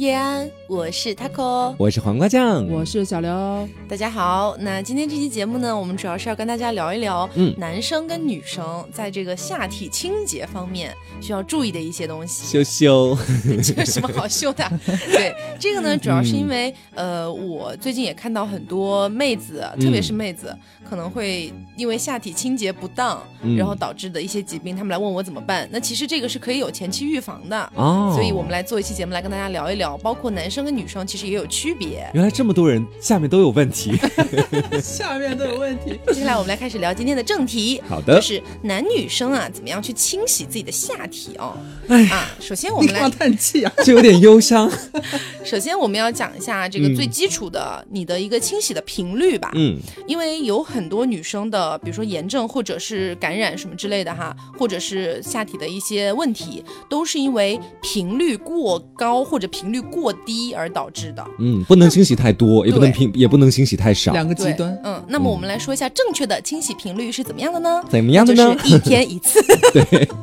叶安，我是 taco，我是黄瓜酱，我是小刘。大家好，那今天这期节目呢，我们主要是要跟大家聊一聊，嗯，男生跟女生在这个下体清洁方面需要注意的一些东西。羞羞，这有什么好羞的？对，这个呢，主要是因为，呃，我最近也看到很多妹子，特别是妹子，可能会因为下体清洁不当，然后导致的一些疾病，他们来问我怎么办。那其实这个是可以有前期预防的哦，所以我们来做一期节目来跟大家聊一聊。包括男生跟女生其实也有区别。原来这么多人下面都有问题，下面都有问题。接下来我们来开始聊今天的正题。好的，就是男女生啊，怎么样去清洗自己的下体哦？哎啊，首先我们来叹气啊，就有点忧伤。首先我们要讲一下这个最基础的你的一个清洗的频率吧。嗯，因为有很多女生的，比如说炎症或者是感染什么之类的哈，或者是下体的一些问题，都是因为频率过高或者频率。过低而导致的，嗯，不能清洗太多，也不能平，也不能清洗太少，两个极端。嗯，那么我们来说一下正确的清洗频率是怎么样的呢？怎么样的呢？一天一次。对。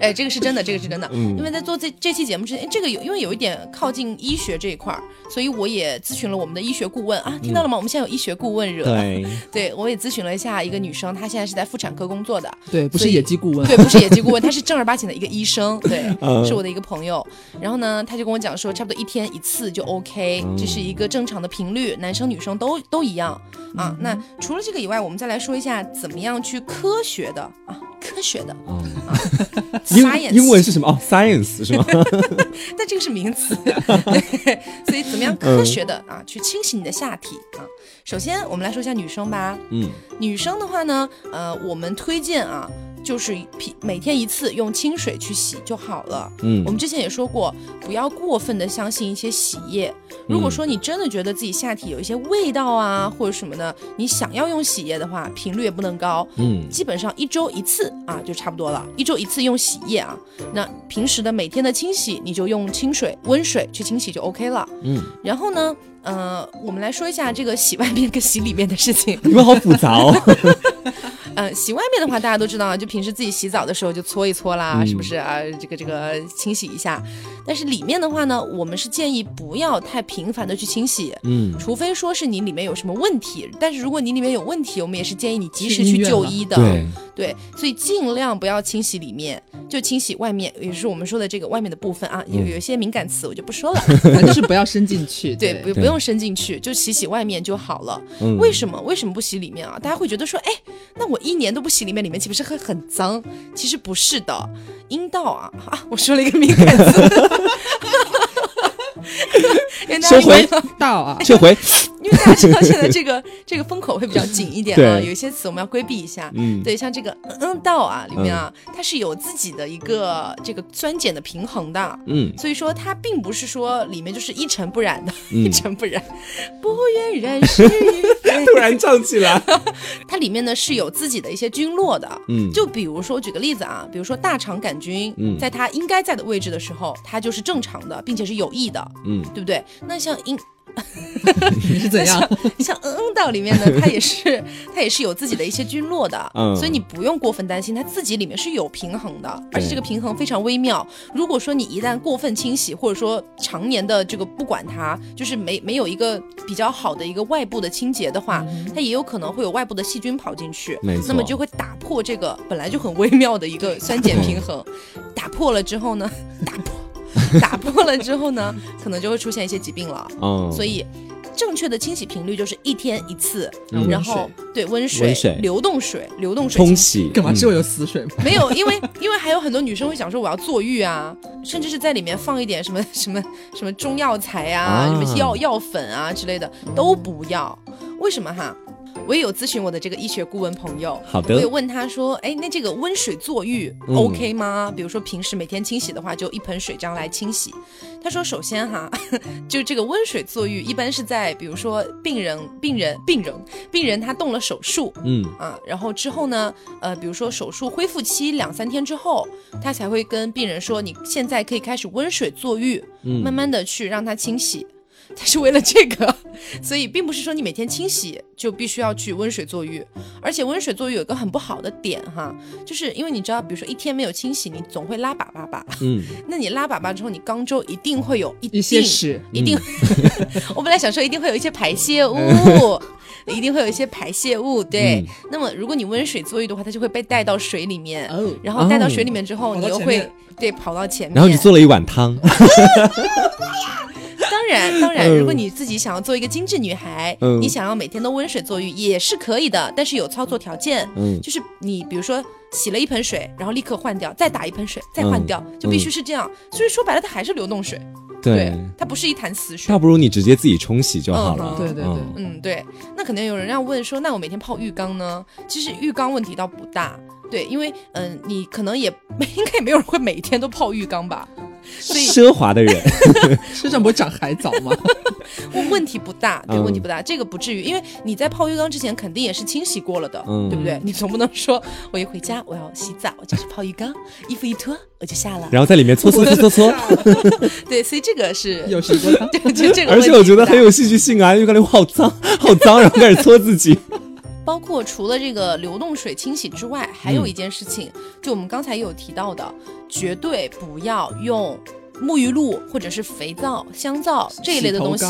哎，这个是真的，这个是真的。嗯，因为在做这这期节目之前，这个有因为有一点靠近医学这一块儿，所以我也咨询了我们的医学顾问啊，听到了吗？我们现在有医学顾问惹。对，对我也咨询了一下一个女生，她现在是在妇产科工作的。对，不是野鸡顾问。对，不是野鸡顾问，她是正儿八经的一个医生。对，是我的一个朋友。然后呢，他就跟我讲说，差不多一天一次就 OK，这是一个正常的频率，男生女生都都一样啊。那除了这个以外，我们再来说一下怎么样去科学的啊。科学的，英英文是什么？哦，science 是吗？但这个是名词，所以怎么样科学的啊，去清洗你的下体啊？首先，我们来说一下女生吧。嗯，女生的话呢，呃，我们推荐啊。就是每天一次用清水去洗就好了。嗯，我们之前也说过，不要过分的相信一些洗液。如果说你真的觉得自己下体有一些味道啊，或者什么的，你想要用洗液的话，频率也不能高。嗯，基本上一周一次啊，就差不多了。一周一次用洗液啊，那平时的每天的清洗，你就用清水、温水去清洗就 OK 了。嗯，然后呢，呃，我们来说一下这个洗外面跟洗里面的事情。你们好复杂哦。嗯，洗外面的话，大家都知道啊，就平时自己洗澡的时候就搓一搓啦，是不是啊？这个这个清洗一下。但是里面的话呢，我们是建议不要太频繁的去清洗，嗯，除非说是你里面有什么问题。但是如果你里面有问题，我们也是建议你及时去就医的。对对，所以尽量不要清洗里面，就清洗外面，也就是我们说的这个外面的部分啊。有有一些敏感词我就不说了，就是不要伸进去。对，不不用伸进去，就洗洗外面就好了。为什么为什么不洗里面啊？大家会觉得说，哎，那我一年都不洗里面，里面岂不是会很脏？其实不是的，阴道啊 啊，我说了一个敏感词。收回道啊，收回。因为大家知道现在这个这个风口会比较紧一点啊，有一些词我们要规避一下。嗯，对，像这个嗯道啊里面啊，它是有自己的一个这个酸碱的平衡的。嗯，所以说它并不是说里面就是一尘不染的，一尘不染。不愿染是 突然唱起来，它里面呢是有自己的一些菌落的。嗯，就比如说举个例子啊，比如说大肠杆菌，嗯在它应该在的位置的时候，它就是正常的，并且是有益的。嗯，对不对？那像阴。是怎样？像嗯嗯道里面呢，它也是 它也是有自己的一些菌落的，嗯，所以你不用过分担心，它自己里面是有平衡的，而且这个平衡非常微妙。如果说你一旦过分清洗，或者说常年的这个不管它，就是没没有一个比较好的一个外部的清洁的话，它也有可能会有外部的细菌跑进去，那么就会打破这个本来就很微妙的一个酸碱平衡，打破了之后呢，打破。打破了之后呢，可能就会出现一些疾病了。嗯，所以正确的清洗频率就是一天一次，然后对温水、流动水、流动水冲洗。干嘛只有死水？没有，因为因为还有很多女生会想说我要坐浴啊，甚至是在里面放一点什么 什么什么中药材啊、什么药药粉啊之类的都不要。为什么哈？我也有咨询我的这个医学顾问朋友，好的，我也问他说，哎，那这个温水坐浴 OK 吗？比如说平时每天清洗的话，就一盆水这样来清洗。他说，首先哈，就这个温水坐浴，一般是在比如说病人、病人、病人、病人他动了手术，嗯啊，然后之后呢，呃，比如说手术恢复期两三天之后，他才会跟病人说，你现在可以开始温水坐浴，慢慢的去让他清洗。它是为了这个，所以并不是说你每天清洗就必须要去温水坐浴，而且温水坐浴有一个很不好的点哈，就是因为你知道，比如说一天没有清洗，你总会拉粑粑吧？嗯，那你拉粑粑之后，你肛周一定会有一些屎，一定。我本来想说一定会有一些排泄物，一定会有一些排泄物，对。那么如果你温水坐浴的话，它就会被带到水里面，然后带到水里面之后，你又会对跑到前面，然后你做了一碗汤。当然，当然，如果你自己想要做一个精致女孩，你想要每天都温水坐浴也是可以的，但是有操作条件，就是你比如说洗了一盆水，然后立刻换掉，再打一盆水，再换掉，就必须是这样。所以说白了，它还是流动水，对，它不是一潭死水。倒不如你直接自己冲洗就好了。对对对，嗯对。那可能有人要问说，那我每天泡浴缸呢？其实浴缸问题倒不大，对，因为嗯，你可能也 应该也没有人会每天都泡浴缸吧。奢华的人 身上不会长海藻吗？问问题不大，对，问题不大，这个不至于，因为你在泡浴缸之前肯定也是清洗过了的，对不对？你总不能说我一回家我要洗澡，我就去泡浴缸，衣服一脱我就下了，然后在里面搓搓搓搓搓。对，所以这个是有洗过的，就这个。而且我觉得很有戏剧性啊，浴缸里好脏，好脏，然后开始搓自己。包括除了这个流动水清洗之外，还有一件事情，就我们刚才也有提到的，绝对不要用沐浴露或者是肥皂、香皂这一类的东西。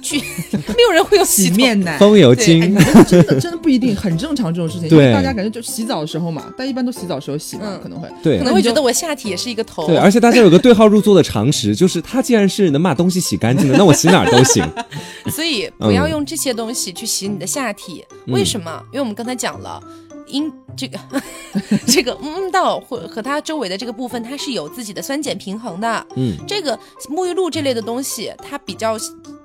去，没有人会用洗面奶、风油精，真的真的不一定，很正常这种事情。因为大家感觉就洗澡的时候嘛，但一般都洗澡时候洗嘛，可能会，对，可能会觉得我下体也是一个头。对，而且大家有个对号入座的常识，就是它既然是能把东西洗干净的，那我洗哪儿都行。所以不要用这些东西去洗你的下体，为什么？因为我们刚才讲了，阴这个 这个嗯道或和它周围的这个部分，它是有自己的酸碱平衡的。嗯，这个沐浴露这类的东西，它比较。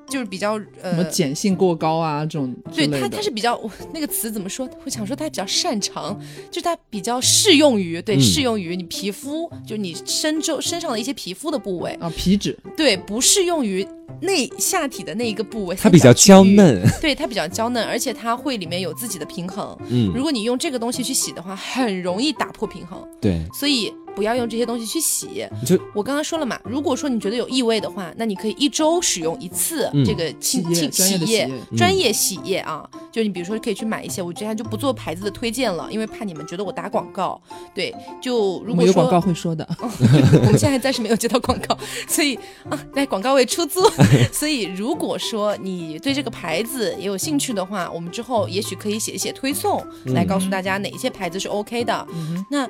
就是比较呃，什么碱性过高啊这种，对它它是比较 那个词怎么说？我想说它比较擅长，就是它比较适用于对适用于你皮肤，就你身周身上的一些皮肤的部位啊皮脂，对不适用于内下体的那一个部位，它比较娇嫩，对它比较娇嫩，而且它会里面有自己的平衡。嗯，如果你用这个东西去洗的话，很容易打破平衡。对，所以。不要用这些东西去洗。就我刚刚说了嘛，如果说你觉得有异味的话，那你可以一周使用一次这个清清洗液，专业洗液啊。就你比如说可以去买一些，我这样就不做牌子的推荐了，因为怕你们觉得我打广告。对，就如果说有广告会说的，我们现在暂时没有接到广告，所以啊，来广告位出租。所以如果说你对这个牌子也有兴趣的话，我们之后也许可以写一写推送，来告诉大家哪一些牌子是 OK 的。那。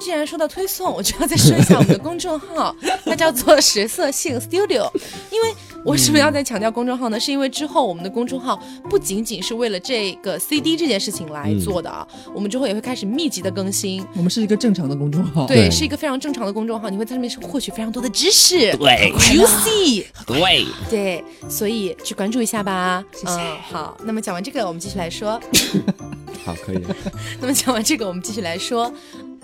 既然说到推送，我就要再说一下我们的公众号，它叫做食色性 Studio。因为为什么要再强调公众号呢？是因为之后我们的公众号不仅仅是为了这个 CD 这件事情来做的啊，我们之后也会开始密集的更新。我们是一个正常的公众号，对，是一个非常正常的公众号，你会在上面获取非常多的知识，对，juicy，对，对，所以去关注一下吧。谢谢。好，那么讲完这个，我们继续来说。好，可以。那么讲完这个，我们继续来说。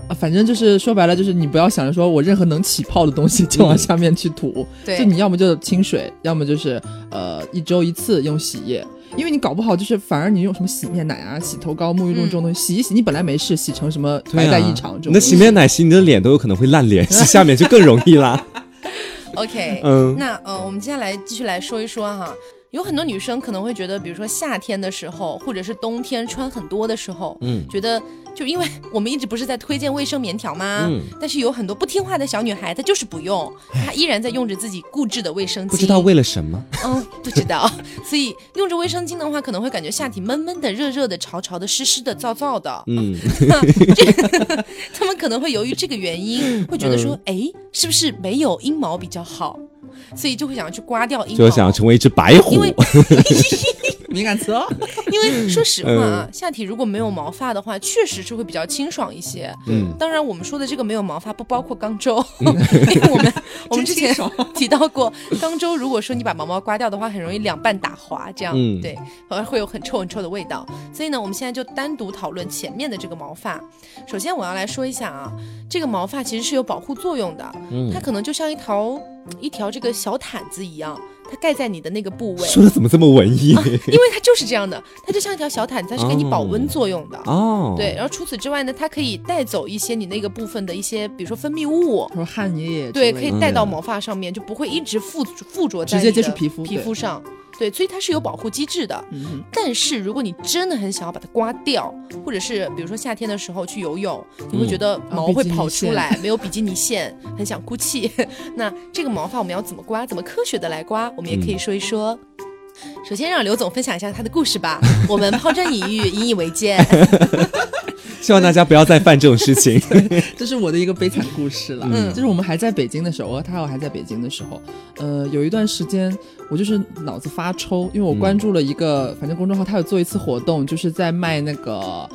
啊，反正就是说白了，就是你不要想着说我任何能起泡的东西 就往下面去涂，对，就你要么就清水，要么就是呃一周一次用洗液，因为你搞不好就是反而你用什么洗面奶啊、洗头膏、沐浴露这种东西洗一洗，你本来没事，洗成什么白带异常这种，那洗面奶洗你的脸都有可能会烂脸，洗下面就更容易啦。OK，嗯，那呃，我们接下来继续来说一说哈。有很多女生可能会觉得，比如说夏天的时候，或者是冬天穿很多的时候，嗯，觉得就因为我们一直不是在推荐卫生棉条吗？嗯，但是有很多不听话的小女孩，她就是不用，她依然在用着自己固执的卫生巾，不知道为了什么？嗯，不知道。所以用着卫生巾的话，可能会感觉下体闷闷的、热热的、潮潮的、湿湿的、燥燥的。嗯，他们可能会由于这个原因，会觉得说，哎，是不是没有阴毛比较好？所以就会想要去刮掉阴毛，就想要成为一只白虎。敏感词哦。因为说实话啊，下体如果没有毛发的话，确实是会比较清爽一些。嗯，当然我们说的这个没有毛发不包括肛周，因为我们 我们之前提到过，肛周如果说你把毛毛刮掉的话，很容易两半打滑，这样对，反而会有很臭很臭的味道。所以呢，我们现在就单独讨论前面的这个毛发。首先我要来说一下啊，这个毛发其实是有保护作用的，它可能就像一条。一条这个小毯子一样，它盖在你的那个部位。说的怎么这么文艺？因为它就是这样的，它就像一条小毯子，它是给你保温作用的。哦，对。然后除此之外呢，它可以带走一些你那个部分的一些，比如说分泌物，说汗液，对，可以带到毛发上面，就不会一直附附着在直接接触皮肤皮肤上。对，所以它是有保护机制的。嗯，但是如果你真的很想要把它刮掉，或者是比如说夏天的时候去游泳，你会觉得毛会跑出来，没有比基尼线，很想哭泣。那这个毛发我们要怎么刮？怎么科学的来刮？我们也可以说一说。首先让刘总分享一下他的故事吧，我们 抛砖引玉，引以为戒。希望大家不要再犯这种事情。这是我的一个悲惨故事了。嗯，就是我们还在北京的时候，我和他我还在北京的时候，呃，有一段时间我就是脑子发抽，因为我关注了一个反正公众号，他有做一次活动，就是在卖那个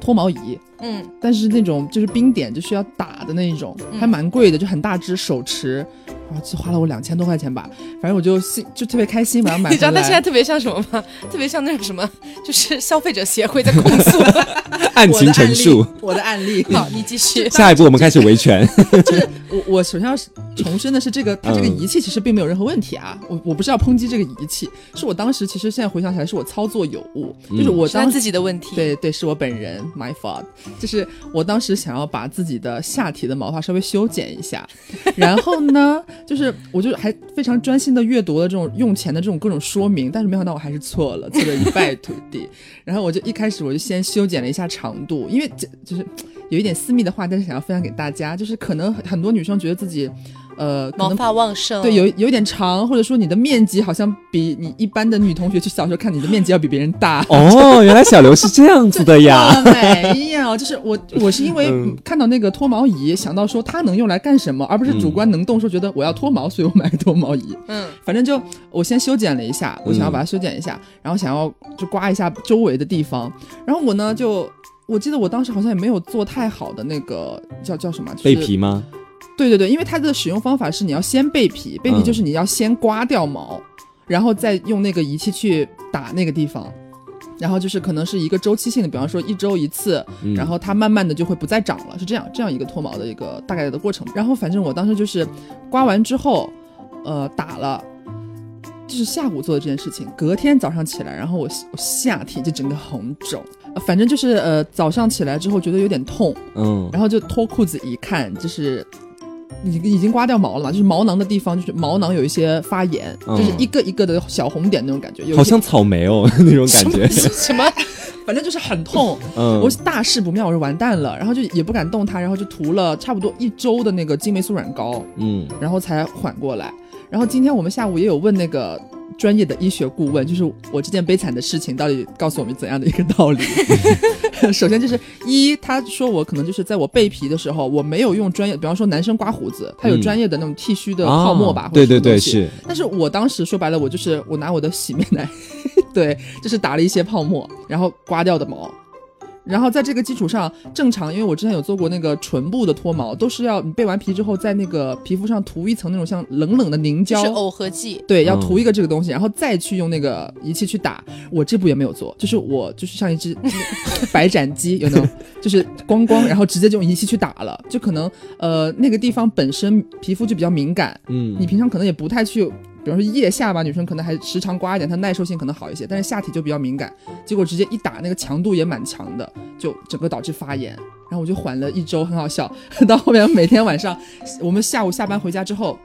脱毛仪。嗯，但是那种就是冰点就需要打的那一种，还蛮贵的，就很大只手持。然后就花了我两千多块钱吧，反正我就心就特别开心，把它买你知道他现在特别像什么吗？特别像那种什么，就是消费者协会在控诉，案情陈述，我的案例。好，你继续。下一步我们开始维权。就是我我首先要重申的是，这个它这个仪器其实并没有任何问题啊。我我不是要抨击这个仪器，是我当时其实现在回想起来是我操作有误，就是我当自己的问题。对对，是我本人 my fault。就是我当时想要把自己的下体的毛发稍微修剪一下，然后呢。就是，我就还非常专心的阅读了这种用钱的这种各种说明，但是没想到我还是错了，错得一败涂地。然后我就一开始我就先修剪了一下长度，因为这就是有一点私密的话，但是想要分享给大家，就是可能很多女生觉得自己。呃，毛发旺盛，对，有有点长，或者说你的面积好像比你一般的女同学去小时候看你的面积要比别人大。哦，原来小刘是这样子的呀？没有，就是我我是因为看到那个脱毛仪，想到说它能用来干什么，而不是主观能动，说觉得我要脱毛，所以我买个脱毛仪。嗯，反正就我先修剪了一下，我想要把它修剪一下，然后想要就刮一下周围的地方，然后我呢就我记得我当时好像也没有做太好的那个叫叫什么背皮吗？对对对，因为它的使用方法是你要先备皮，备皮就是你要先刮掉毛，然后再用那个仪器去打那个地方，然后就是可能是一个周期性的，比方说一周一次，然后它慢慢的就会不再长了，是这样这样一个脱毛的一个大概的过程。然后反正我当时就是刮完之后，呃，打了，就是下午做的这件事情，隔天早上起来，然后我我下体就整个红肿，反正就是呃早上起来之后觉得有点痛，嗯，然后就脱裤子一看，就是。已经已经刮掉毛了嘛，就是毛囊的地方，就是毛囊有一些发炎，就是一个一个的小红点那种感觉，好像草莓哦 那种感觉。什么？反正就是很痛。嗯，我大事不妙，我说完蛋了，然后就也不敢动它，然后就涂了差不多一周的那个金霉素软膏，嗯，然后才缓过来。然后今天我们下午也有问那个。专业的医学顾问，就是我这件悲惨的事情到底告诉我们怎样的一个道理？首先就是一，他说我可能就是在我背皮的时候，我没有用专业，比方说男生刮胡子，他有专业的那种剃须的泡沫吧？对对对，是。但是我当时说白了，我就是我拿我的洗面奶，对，就是打了一些泡沫，然后刮掉的毛。然后在这个基础上，正常，因为我之前有做过那个唇部的脱毛，都是要你备完皮之后，在那个皮肤上涂一层那种像冷冷的凝胶，是耦合剂，对，要涂一个这个东西，然后再去用那个仪器去打。我这步也没有做，就是我就是像一只白斩鸡，有那种，就是光光，然后直接就用仪器去打了，就可能呃那个地方本身皮肤就比较敏感，嗯，你平常可能也不太去。比方说腋下吧，女生可能还时常刮一点，它耐受性可能好一些，但是下体就比较敏感，结果直接一打，那个强度也蛮强的，就整个导致发炎，然后我就缓了一周，很好笑。到后面每天晚上，我们下午下班回家之后，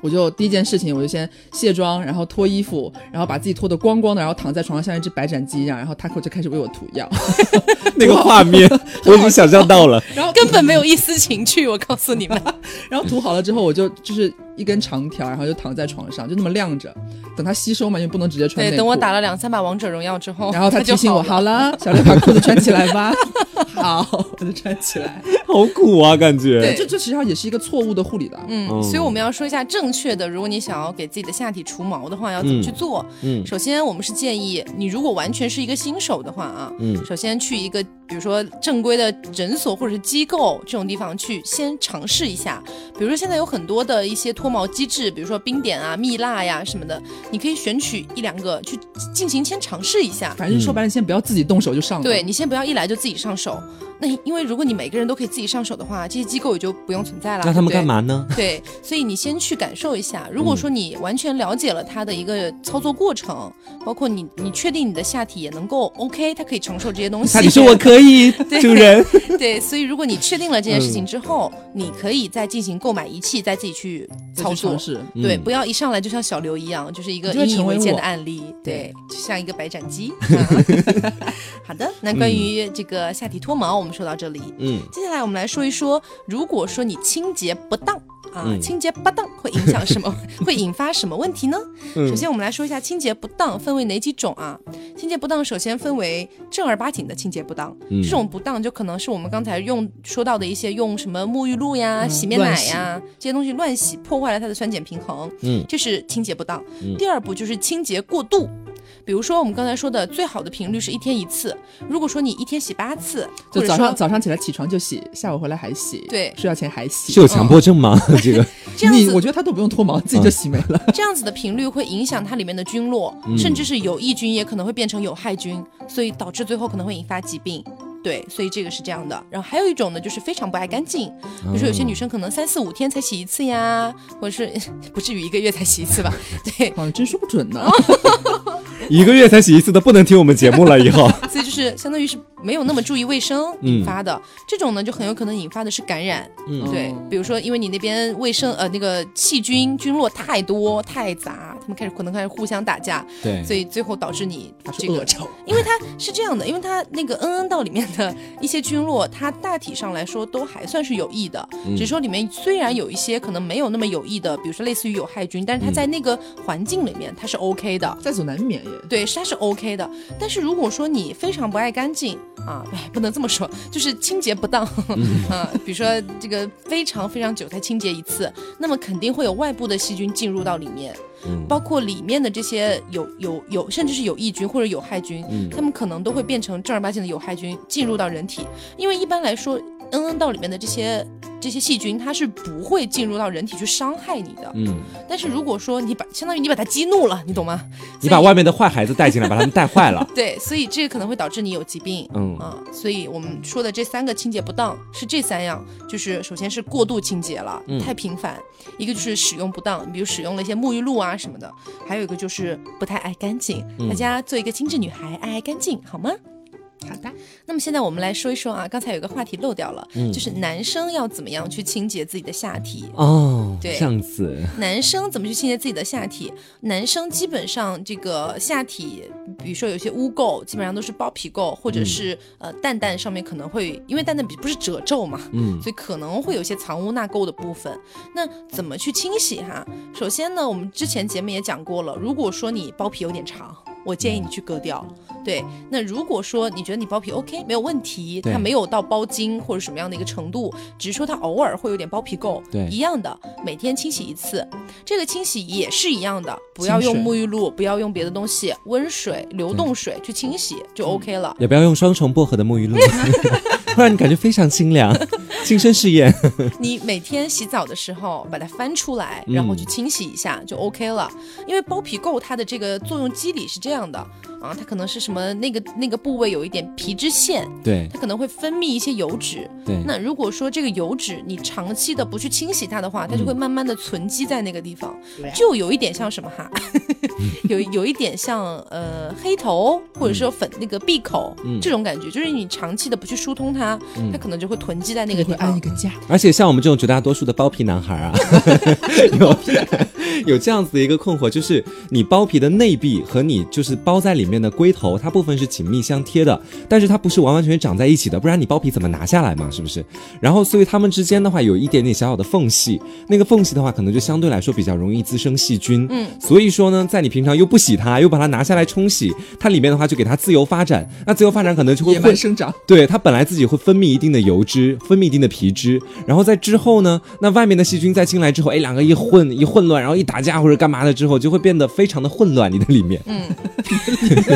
我就第一件事情我就先卸妆，然后脱衣服，然后把自己脱得光光的，然后躺在床上像一只白斩鸡一样，然后 Taco 就开始为我涂药，那个画面我已经想象到了，然后根本没有一丝情趣，我告诉你们。然后涂好了之后，我就就是。一根长条，然后就躺在床上，就那么晾着，等它吸收嘛，因为不能直接穿内裤。对，等我打了两三把王者荣耀之后，然后他提醒我，好了，小刘把裤子穿起来吧。好，我就穿起来。好苦啊，感觉。对，这这实际上也是一个错误的护理的。嗯，所以我们要说一下正确的，如果你想要给自己的下体除毛的话，要怎么去做？嗯，首先我们是建议你，如果完全是一个新手的话啊，嗯，首先去一个。比如说正规的诊所或者是机构这种地方去先尝试一下，比如说现在有很多的一些脱毛机制，比如说冰点啊、蜜蜡呀什么的，你可以选取一两个去进行先尝试一下。反正说白了，先不要自己动手就上了。对你先不要一来就自己上手。那因为如果你每个人都可以自己上手的话，这些机构也就不用存在了。那他们干嘛呢？对，所以你先去感受一下。如果说你完全了解了它的一个操作过程，包括你你确定你的下体也能够 OK，它可以承受这些东西。他你说我可以，主人。对，所以如果你确定了这件事情之后，你可以再进行购买仪器，再自己去操作。对，嗯不要一上来就像小刘一样，就是一个你就会引以为戒成为我的案例，对对，就像一个白斩鸡。啊好的，那关于这个下体脱毛，我们说到这里。嗯，接下来我们来说一说，如果说你清洁不当啊，嗯清洁不当会影响什么？会引发什么问题呢？嗯首先，我们来说一下清洁不当分为哪几种啊？清洁不当首先分为正儿八经的清洁不当，嗯这种不当就可能是我们刚才用说到的一些用什么沐浴露呀、嗯洗面奶呀这些东西乱洗，破坏了它的酸碱平衡，嗯这是清洁不当。嗯第二步就是清洁过度。比如说，我们刚才说的最好的频率是一天一次。如果说你一天洗八次，就早上早上起来起床就洗，下午回来还洗，对睡觉前还洗。是有强迫症吗？这个，你这样子我觉得他都不用脱毛，自己就洗没了。这样子的频率会影响它里面的菌落，嗯甚至是有益菌也可能会变成有害菌，所以导致最后可能会引发疾病。对，所以这个是这样的。然后还有一种呢，就是非常不爱干净，比如说有些女生可能三四五天才洗一次呀，或者是 不至于一个月才洗一次吧？对，好像，真说不准呢。一个月才洗一次的，不能听我们节目了。以后，所以就是相当于是没有那么注意卫生嗯引发的。这种呢，就很有可能引发的是感染。嗯对，比如说因为你那边卫生呃那个细菌菌落太多太杂，他们开始可能开始互相打架，对，所以最后导致你他这个是恶臭，因为它是这样的，因为它那个恩恩道里面的一些菌落，它大体上来说都还算是有益的，嗯。只是说里面虽然有一些可能没有那么有益的，比如说类似于有害菌，但是它嗯在那个环境里面它是 OK 的。在所难免也。对，是它是 OK 的，但是如果说你非常不爱干净啊，哎，不能这么说，就是清洁不当。啊，比如说这个非常非常久才清洁一次，那么肯定会有外部的细菌进入到里面，嗯。包括里面的这些有有有甚至是有益菌或者有害菌，嗯。它们可能都会变成正儿八经的有害菌进入到人体，因为一般来说，恩恩道里面的这些这些细菌，它是不会进入到人体去伤害你的。嗯，但是如果说你把相当于你把它激怒了，你懂吗？你把外面的坏孩子带进来，把他们带坏了。对，所以这个可能会导致你有疾病。嗯啊，所以我们说的这三个清洁不当是这三样，就是首先是过度清洁了，嗯太频繁；一个就是使用不当，比如使用了一些沐浴露啊什么的；还有一个就是不太爱干净。嗯大家做一个精致女孩，爱爱干净，好吗？好的，那么现在我们来说一说啊，刚才有个话题漏掉了，嗯就是男生要怎么样去清洁自己的下体。哦，对这样子，男生怎么去清洁自己的下体？男生基本上这个下体，比如说有些污垢，基本上都是包皮垢，或者是、呃蛋蛋上面可能会，因为蛋蛋比不是褶皱嘛，嗯所以可能会有些藏污纳垢的部分。那怎么去清洗哈？首先呢，我们之前节目也讲过了，如果说你包皮有点长，我建议你去割掉。对，那如果说你觉得你包皮 OK 没有问题，它没有到包筋或者什么样的一个程度，只是说它偶尔会有点包皮垢，对一样的，每天清洗一次。这个清洗也是一样的，不要用沐浴露，不要用别的东西，温水、流动水去清洗就 OK 了。也不要用双重薄荷的沐浴露，不然你感觉非常清凉。亲身试验，你每天洗澡的时候把它翻出来，嗯然后去清洗一下就 OK 了。因为包皮垢它的这个作用机理是这样的啊，它可能是什么那个那个部位有一点皮脂腺，对它可能会分泌一些油脂。对，那如果说这个油脂你长期的不去清洗它的话，它就会慢慢的存积在那个地方，就有一点像什么哈，有有一点像呃黑头或者说粉那个闭口、嗯这种感觉，就是你长期的不去疏通它，它可能就会囤积在那个地方会安一。个家。而且像我们这种绝大多数的包皮男孩啊，有 有这样子的一个困惑，就是你包皮的内壁和你就是包在里面的龟头，它部分是紧密相贴的，但是它不是完完全全长在一起的，不然你包皮怎么拿下来嘛？是不是？然后所以它们之间的话有一点点小小的缝隙，那个缝隙的话可能就相对来说比较容易滋生细菌。嗯，所以说呢，在你平常又不洗它，又把它拿下来冲洗，它里面的话就给它自由发展，那自由发展可能就会野混蛮生长，对它本来自己会分泌一定的油脂，分泌一定的皮脂，然后在之后呢，那外面的细菌再进来之后，哎，两个一混一混乱，然后一打架或者干嘛的之后，就会变得非常的混乱，你的里面。嗯，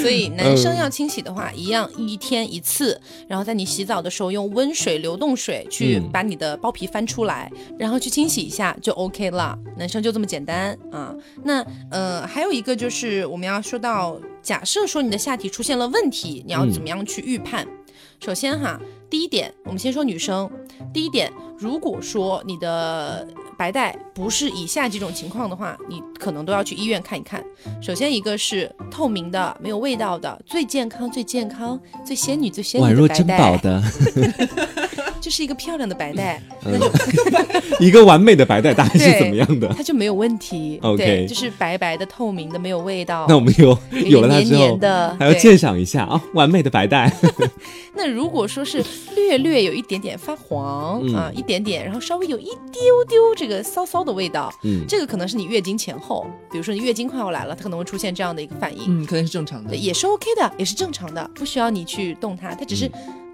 所以男生要清洗的话，一样一天一次，然后在你洗澡的时候用温水、流动水去把你的包皮翻出来，然后去清洗一下就 OK 了。男生就这么简单啊。那呃，还有一个就是我们要说到，假设说你的下体出现了问题，你要怎么样去预判？首先哈，第一点，我们先说女生。第一点，如果说你的白带不是以下几种情况的话，你可能都要去医院看一看。首先一个是透明的、没有味道的、最健康、最健康、最仙女、最仙女的白带的。就是一个漂亮的白带，一个完美的白带大概是怎么样的？它就没有问题。OK，就是白白的、透明的，没有味道。那我们有有了它之后，还要鉴赏一下啊，完美的白带。那如果说是略略有一点点发黄啊，一点点，然后稍微有一丢丢这个骚骚的味道，嗯，这个可能是你月经前后，比如说你月经快要来了，它可能会出现这样的一个反应。嗯，可能是正常的，也是 OK 的，也是正常的，不需要你去动它，它只是。嗯，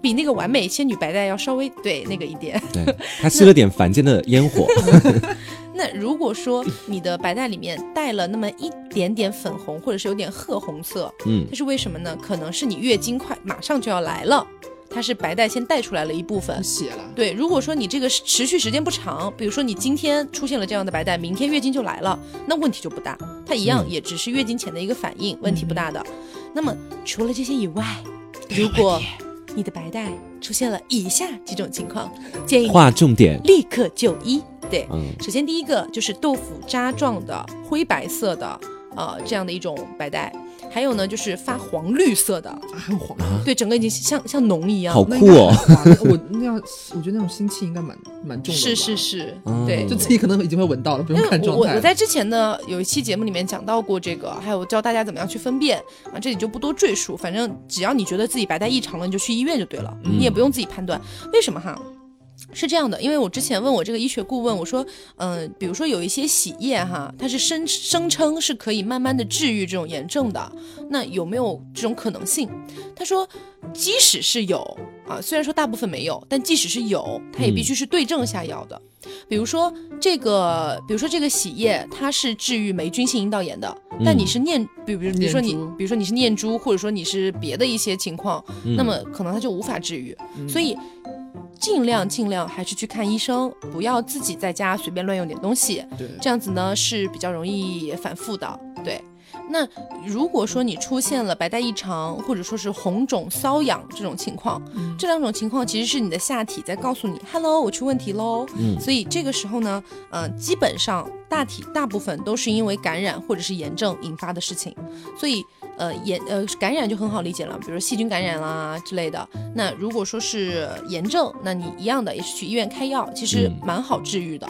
比那个完美仙女白带要稍微对那个一点，对，它吸了点凡间的烟火。那如果说你的白带里面带了那么一点点粉红，或者是有点褐红色，嗯，这是为什么呢？可能是你月经快马上就要来了，它是白带先带出来了一部分血了。对，如果说你这个持续时间不长，比如说你今天出现了这样的白带，明天月经就来了，那问题就不大，它一样也只是月经前的一个反应，问题不大的。那么除了这些以外，如果你的白带出现了以下几种情况，建议划重点，立刻就医。对，嗯，首先第一个就是豆腐渣状的灰白色的，呃，这样的一种白带。还有呢，就是发黄绿色的，还有黄，对，整个已经像像脓一样，好酷哦！我那样，我觉得那种腥气应该蛮蛮重的。是是是，对，就自己可能已经会闻到了，不用看状态。我我在之前呢有一期节目里面讲到过这个，还有教大家怎么样去分辨啊，这里就不多赘述。反正只要你觉得自己白带异常了，你就去医院就对了，你也不用自己判断。为什么哈？是这样的，因为我之前问我这个医学顾问，我说，嗯，比如说有一些洗液哈，它是声声称是可以慢慢的治愈这种炎症的，那有没有这种可能性？他说，即使是有啊，虽然说大部分没有，但即使是有，它也必须是对症下药的。比如说这个，比如说这个洗液，它是治愈霉菌性阴道炎的，但你是念，比如比如说你，比如说你是念珠，或者说你是别的一些情况，那么可能它就无法治愈，所以。尽量尽量还是去看医生，不要自己在家随便乱用点东西。对，这样子呢是比较容易反复的。对，那如果说你出现了白带异常，或者说是红肿瘙痒这种情况，这两种情况其实是你的下体在告诉你，Hello，我出问题喽。嗯，所以这个时候呢，嗯，基本上大体大部分都是因为感染或者是炎症引发的事情，所以。呃，炎呃感染就很好理解了，比如细菌感染啦之类的。那如果说是炎症，那你一样的也是去医院开药，其实蛮好治愈的。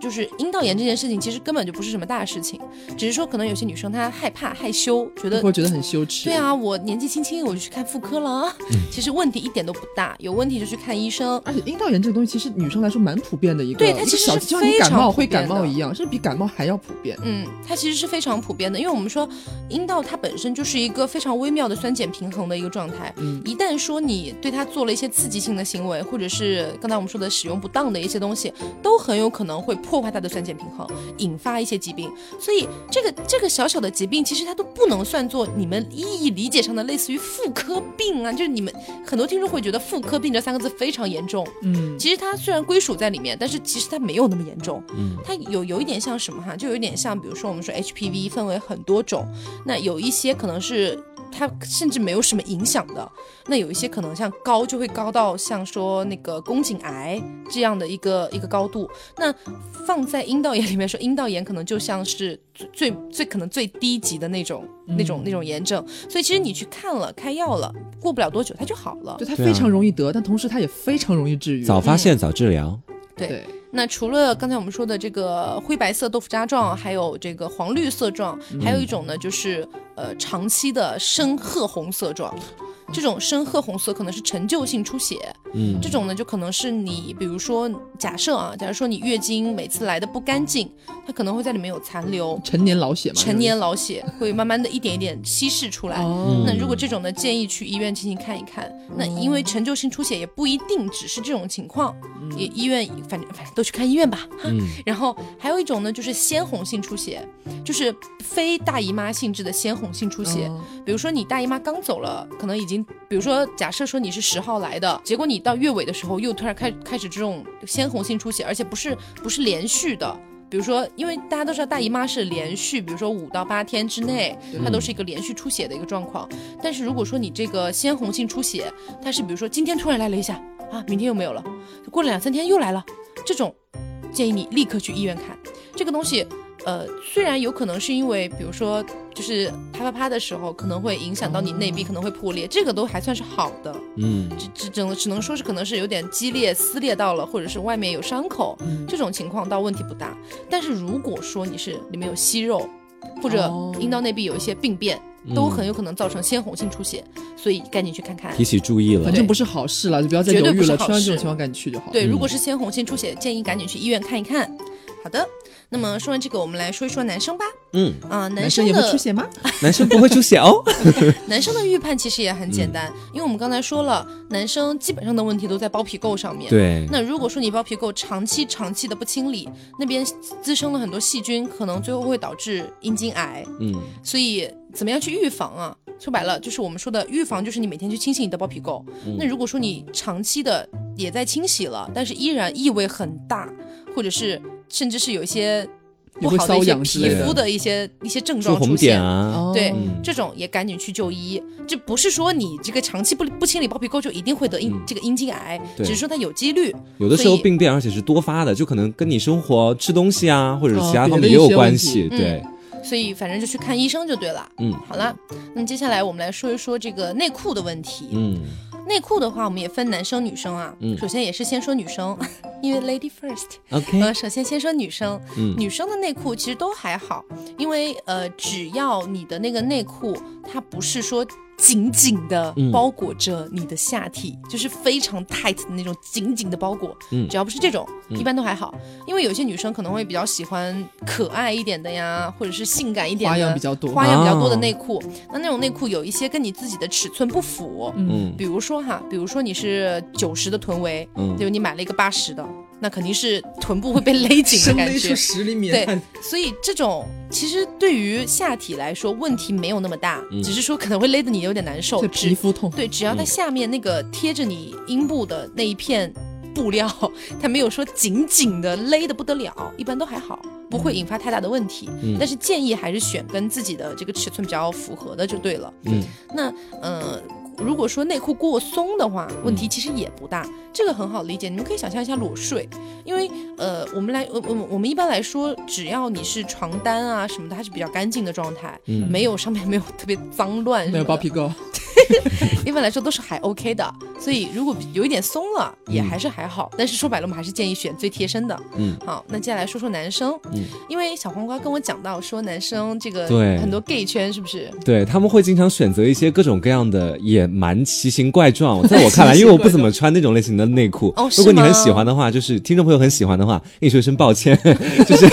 就是阴道炎这件事情，其实根本就不是什么大事情，只是说可能有些女生她害怕害羞，觉得会觉得很羞耻。对啊，我年纪轻轻我就去看妇科了，其实问题一点都不大，有问题就去看医生。而且阴道炎这个东西，其实女生来说蛮普遍的一个，对它其实是就像你感冒会感冒一样，甚至比感冒还要普遍。嗯，它其实是非常普遍的，因为我们说阴道它本身就是一个非常微妙的酸碱平衡的一个状态，嗯，一旦说你对它做了一些刺激性的行为，或者是刚才我们说的使用不当的一些东西，都很有可能会破坏它的酸碱平衡。引发一些疾病，所以这个这个小小的疾病，其实它都不能算作你们意义理解上的类似于妇科病啊。就是你们很多听众会觉得妇科病这三个字非常严重，嗯，其实它虽然归属在里面，但是其实它没有那么严重，嗯，它有有一点像什么哈，就有一点像，比如说我们说 HPV 分为很多种，那有一些可能是。它甚至没有什么影响的，那有一些可能像高就会高到像说那个宫颈癌这样的一个一个高度，那放在阴道炎里面说，阴道炎可能就像是最最可能最低级的那种那种那种炎症，所以其实你去看了开药了，过不了多久它就好了，对它非常容易得，但同时它也非常容易治愈，早发现早治疗，对。那除了刚才我们说的这个灰白色豆腐渣状，还有这个黄绿色状，还有一种呢，就是呃长期的深褐红色状。这种深褐红色可能是陈旧性出血。嗯，这种呢，就可能是你，比如说假设啊，假如说你月经每次来的不干净，它可能会在里面有残留，陈年老血嘛，陈年老血会慢慢的一点一点稀释出来。哦，那如果这种呢，建议去医院进行看一看。那因为陈旧性出血也不一定只是这种情况，也医院反正反正都去看医院吧。嗯然后还有一种呢，就是鲜红性出血，就是非大姨妈性质的鲜红性出血。哦比如说你大姨妈刚走了，可能已经，比如说假设说你是十号来的，结果你到月尾的时候又突然开开始这种鲜红性出血，而且不是不是连续的。比如说，因为大家都知道大姨妈是连续，比如说五到八天之内，它都是一个连续出血的一个状况。但是如果说你这个鲜红性出血，它是比如说今天突然来了一下啊，明天又没有了，过了两三天又来了，这种建议你立刻去医院看。这个东西，呃，虽然有可能是因为，比如说，就是啪啪啪的时候，可能会影响到你内壁，可能会破裂，这个都还算是好的。嗯只只只能只能说是可能是有点激烈撕裂到了，或者是外面有伤口，这种情况倒问题不大。但是如果说你是里面有息肉，或者哦阴道内壁有一些病变，都很有可能造成鲜红性出血，所以赶紧去看看。提起注意了反。正不是好事了，就不要再绝对犹豫了，不是好事出现这种情况赶紧去就好。对，嗯如果是鲜红性出血，建议赶紧去医院看一看。好的，那么说完这个，我们来说一说男生吧。嗯，啊、男男生也会出血吗？男生不会出血哦。男生的预判其实也很简单，因为我们刚才说了，男生基本上的问题都在包皮垢上面。。对，那如果说你包皮垢长期长期的不清理，那边滋生了很多细菌，可能最后会导致阴茎癌。嗯所以怎么样去预防啊？说白了，就是我们说的预防，就是你每天去清洗你的包皮垢。嗯那如果说你长期的也在清洗了，但是依然异味很大，或者是甚至是有一些不好的一些皮肤的一些一些症状出现。点啊，哦对嗯这种也赶紧去就医。这不是说你这个长期不不清理包皮垢就一定会得阴、嗯这个阴茎癌，只是说它有几率。有的时候病变而且是多发的，就可能跟你生活吃东西啊，或者是其他哦方面也有关系。题对，所以反正就去看医生就对了。嗯好了，那么接下来我们来说一说这个内裤的问题。嗯内裤的话，我们也分男生女生啊。嗯首先也是先说女生，因为 lady first。，OK，呃，首先先说女生，嗯女生的内裤其实都还好，因为呃，只要你的那个内裤它不是说紧紧的嗯。包裹着你的下体，就是非常 tight 的那种紧紧的包裹，嗯。只要不是这种，一般都还好。因为有些女生可能会比较喜欢可爱一点的呀，或者是性感一点的，花样比较多。花样比较多的啊内裤。那那种内裤有一些跟你自己的尺寸不符，嗯。比如说哈，比如说你是九十的臀围，嗯。就你买了一个八十的，那肯定是臀部会被勒紧的感觉。勒出十厘米对，所以这种其实对于下体来说问题没有那么大，嗯只是说可能会勒得你有点难受。皮肤痛。对，只要它嗯下面那个贴着你阴部的那一片布料，它没有说紧紧的勒得不得了，一般都还好，不会引发太大的问题。嗯但是建议还是选跟自己的这个尺寸比较符合的就对了。嗯那呃，如果说内裤过松的话，问题其实也不大，这个很好理解。你们可以想象一下裸睡，因为呃，我们来我我我们一般来说，只要你是床单啊什么的，它是比较干净的状态，嗯。没有上面没有特别脏乱没有包皮垢，一般来说都是还 OK 的。所以如果有一点松了，也还是还好。但是说白了，我们还是建议选最贴身的。嗯，好，那接下来说说男生，嗯因为小黄瓜跟我讲到说男生这个对很多 gay 圈是不是？对他们会经常选择一些各种各样的，也蛮奇形怪状。在我看来，因为我不怎么穿那种类型的内裤。哦 如果你很喜欢的话，就是听众朋友很喜欢的话，跟你说一声抱歉。就是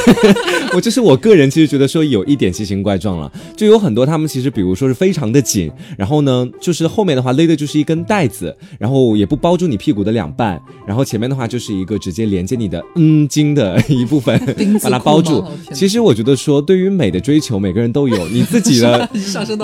我就是我个人其实觉得说有一点奇形怪状了，就有很多他们其实比如说是非常的紧，然后呢就是后面的话勒的就是一根带子，然后也不包住你屁股的两半，然后前面的话就是一个直接连接你的嗯筋的一部分 把它包住其实我觉得说对于美的追求，每个人都有你自己的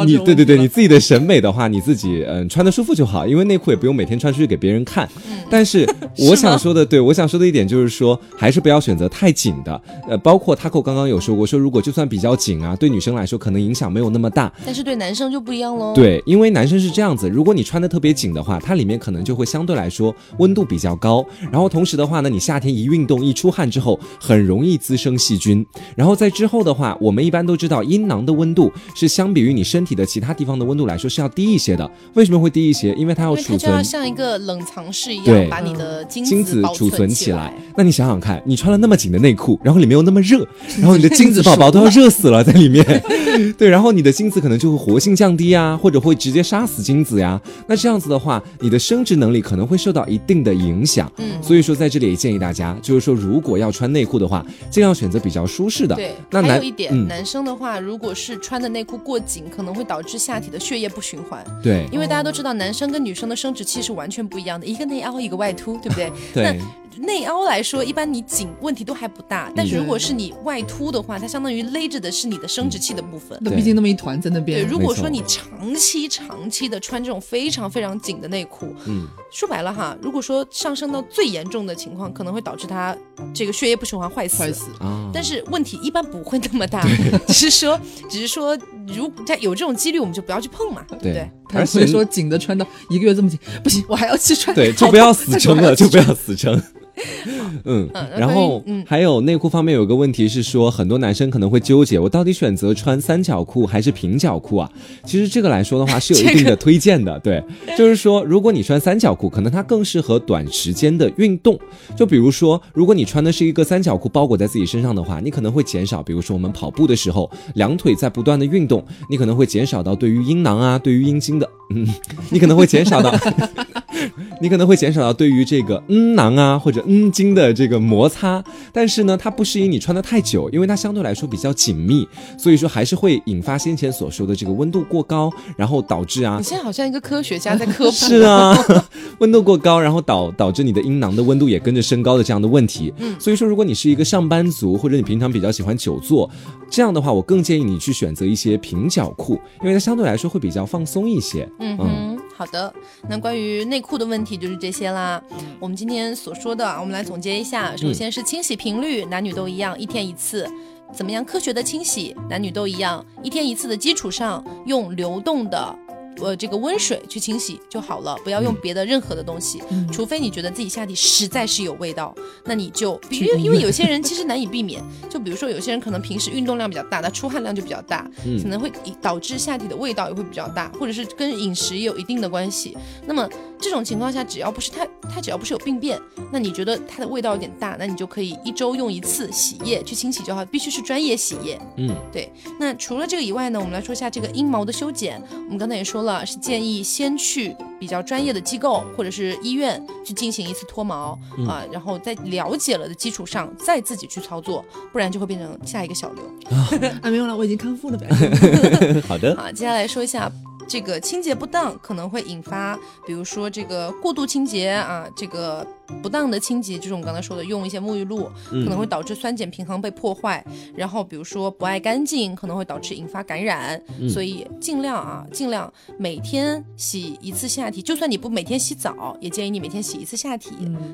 你对对对，你自己的审美的话，你自己嗯穿的舒服就好，因为内裤也不用每天穿出去给别人看。但是我想说的，对我想说的一点就是说，还是不要选择太紧的。呃，包括 Taco 刚刚有说过，说如果就算比较紧啊，对女生来说可能影响没有那么大。但是对男生就不一样喽。对，因为男生是这样子，如果你穿的特别紧的话，它里面可能就会相对来说温度比较高。然后同时的话呢，你夏天一运动一出汗之后，很容易滋生细菌。然后在之后的话，我们一般都知道阴囊的温度是相比于你身体的其他地方的温度来说是要低一些的。为什么会低一些？因为它要储存，像一个冷藏室一样，把你的精子储存起来。那你想想看，你穿了那么紧的内裤，然后里面又那么热，然后你的精子宝宝都要热死了在里面。对，然后你的精子可能就会活性降低啊，或者会直接杀死精子呀。那这样子的话，你的生殖能力可能会受到一定的影响。嗯，所以说在这里也建议大家，就是说如果要穿内裤的话，尽量选择比较舒适的。对，那还有一点，男生的话，如果是穿的内裤过紧，可能会导致下体的血液不循环。对，因为大家都知道，男生跟女生的生殖器是完全不一样的，一个内凹，一个外凸，对不对？对。内凹来说，一般你紧问题都还不大，但是如果是你外凸的话，它相当于勒着的是你的生殖器的部分。那毕竟那么一团在那边。对，如果说你长期长期的穿这种非常非常紧的内裤，嗯，说白了哈，如果说上升到最严重的情况，可能会导致它这个血液不循环坏死。坏死啊！但是问题一般不会那么大，只是说，只是说，如它有这种几率，我们就不要去碰嘛，对不对？他会说紧的穿到一个月这么紧，不行，我还要去穿。对，就不要死撑了，就不要死撑。嗯，然后还有内裤方面有个问题是说，很多男生可能会纠结，我到底选择穿三角裤还是平角裤啊？其实这个来说的话 是有一定的推荐的，对，就是说如果你穿三角裤，可能它更适合短时间的运动。就比如说，如果你穿的是一个三角裤包裹在自己身上的话，你可能会减少，比如说我们跑步的时候，两腿在不断的运动，你可能会减少到对于阴囊啊，对于阴茎的，嗯，你可能会减少到。你可能会减少到对于这个嗯囊啊或者嗯经的这个摩擦，但是呢，它不适宜你穿的太久，因为它相对来说比较紧密，所以说还是会引发先前所说的这个温度过高，然后导致啊，你现在好像一个科学家在科普。是啊，温度过高，然后导导致你的阴囊的温度也跟着升高的这样的问题。嗯，所以说如果你是一个上班族，或者你平常比较喜欢久坐，这样的话，我更建议你去选择一些平角裤，因为它相对来说会比较放松一些。嗯嗯。好的，那关于内裤的问题就是这些啦。我们今天所说的，我们来总结一下。首先是清洗频率，男女都一样，一天一次。怎么样科学的清洗，男女都一样，一天一次的基础上，用流动的。呃，这个温水去清洗就好了，不要用别的任何的东西，除非你觉得自己下体实在是有味道，那你就，因为因为有些人其实难以避免，就比如说有些人可能平时运动量比较大，他出汗量就比较大，可能会导致下体的味道也会比较大，或者是跟饮食也有一定的关系。那么这种情况下，只要不是他他只要不是有病变，那你觉得它的味道有点大，那你就可以一周用一次洗液去清洗就好，必须是专业洗液。嗯，对。那除了这个以外呢，我们来说一下这个阴毛的修剪，我们刚才也说了。是建议先去比较专业的机构或者是医院去进行一次脱毛啊，然后在了解了的基础上再自己去操作，不然就会变成下一个小刘。啊，没有了，我已经康复了呗。好的。啊，接下来说一下。这个清洁不当可能会引发，比如说这个过度清洁啊，这个不当的清洁，就是我们刚才说的用一些沐浴露，可能会导致酸碱平衡被破坏。然后比如说不爱干净，可能会导致引发感染。所以尽量啊，尽量每天洗一次下体，就算你不每天洗澡，也建议你每天洗一次下体。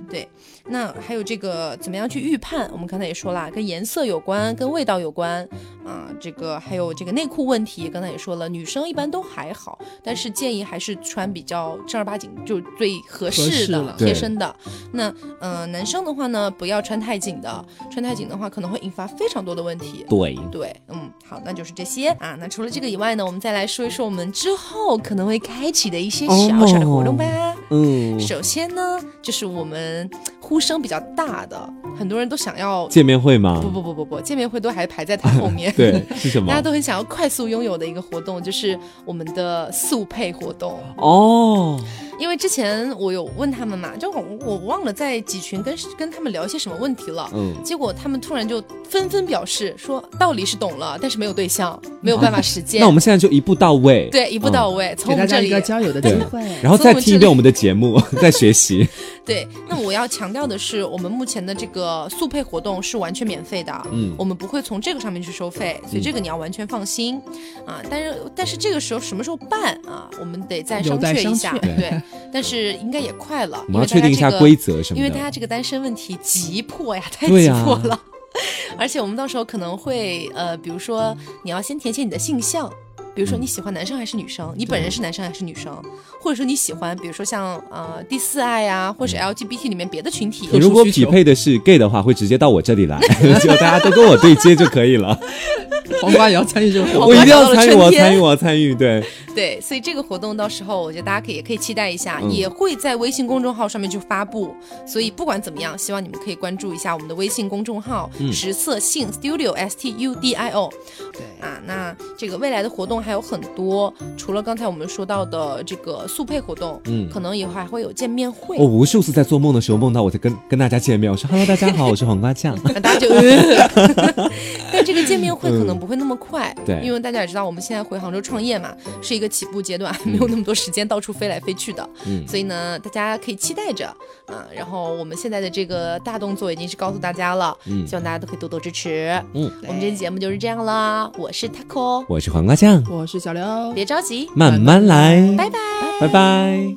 对，那还有这个怎么样去预判？我们刚才也说了，跟颜色有关，跟味道有关啊。这个还有这个内裤问题，刚才也说了，女生一般都还好。好，但是建议还是穿比较正儿八经，就最合适的、贴身的。那嗯，男生的话呢，不要穿太紧的，穿太紧的话可能会引发非常多的问题。对对，嗯，好，那就是这些啊。那除了这个以外呢，我们再来说一说我们之后可能会开启的一些小小的活动吧。嗯，首先呢，就是我们呼声比较大的，很多人都想要见面会吗？不不不不不，见面会都还排在他后面。对，是什 么？大家都很想要快速拥有的一个活动，就是我们的。速配活动哦。因为之前我有问他们嘛，就我我忘了在几群跟跟他们聊一些什么问题了，嗯，结果他们突然就纷纷表示说道理是懂了，但是没有对象，没有办法实践。那我们现在就一步到位，对，一步到位，从大家一个交友的机会，然后再听一遍我们的节目，再学习。对，那我要强调的是，我们目前的这个速配活动是完全免费的，嗯，我们不会从这个上面去收费，所以这个你要完全放心啊。但是但是这个时候什么时候办啊？我们得再商榷一下，对。但是应该也快了，我们要确定一下规则什么的。因为大家这个单身问题急迫呀，太急迫了。而且我们到时候可能会呃，比如说你要先填写你的性向。比如说你喜欢男生还是女生，你本人是男生还是女生，或者说你喜欢，比如说像呃第四爱呀，或者是 LGBT 里面别的群体。如果匹配的是 gay 的话，会直接到我这里来，就大家都跟我对接就可以了。黄瓜也要参与这个 活动，我一定要参与，我参与，我要参与，对。对，所以这个活动到时候我觉得大家可以也可以期待一下，也会在微信公众号上面去发布。所以不管怎么样，希望你们可以关注一下我们的微信公众号“食色性 Studio S T U D I O”。对啊，那这个未来的活动还有很多，除了刚才我们说到的这个速配活动，嗯，可能以后还会有见面会。我无数次在做梦的时候梦到我在跟跟大家见面，我说 “Hello，大家好，我是黄瓜酱”，大家就，但这个见面会可能不会那么快，对，因为大家也知道我们现在回杭州创业嘛，是一个起步阶段。没有那么多时间到处飞来飞去的，嗯，所以呢，大家可以期待着啊。然后我们现在的这个大动作已经是告诉大家了，嗯，希望大家都可以多多支持，嗯。我们这期节目就是这样啦，我是 taco，我是黄瓜酱，我是小刘，别着急，慢慢来，拜拜，拜拜。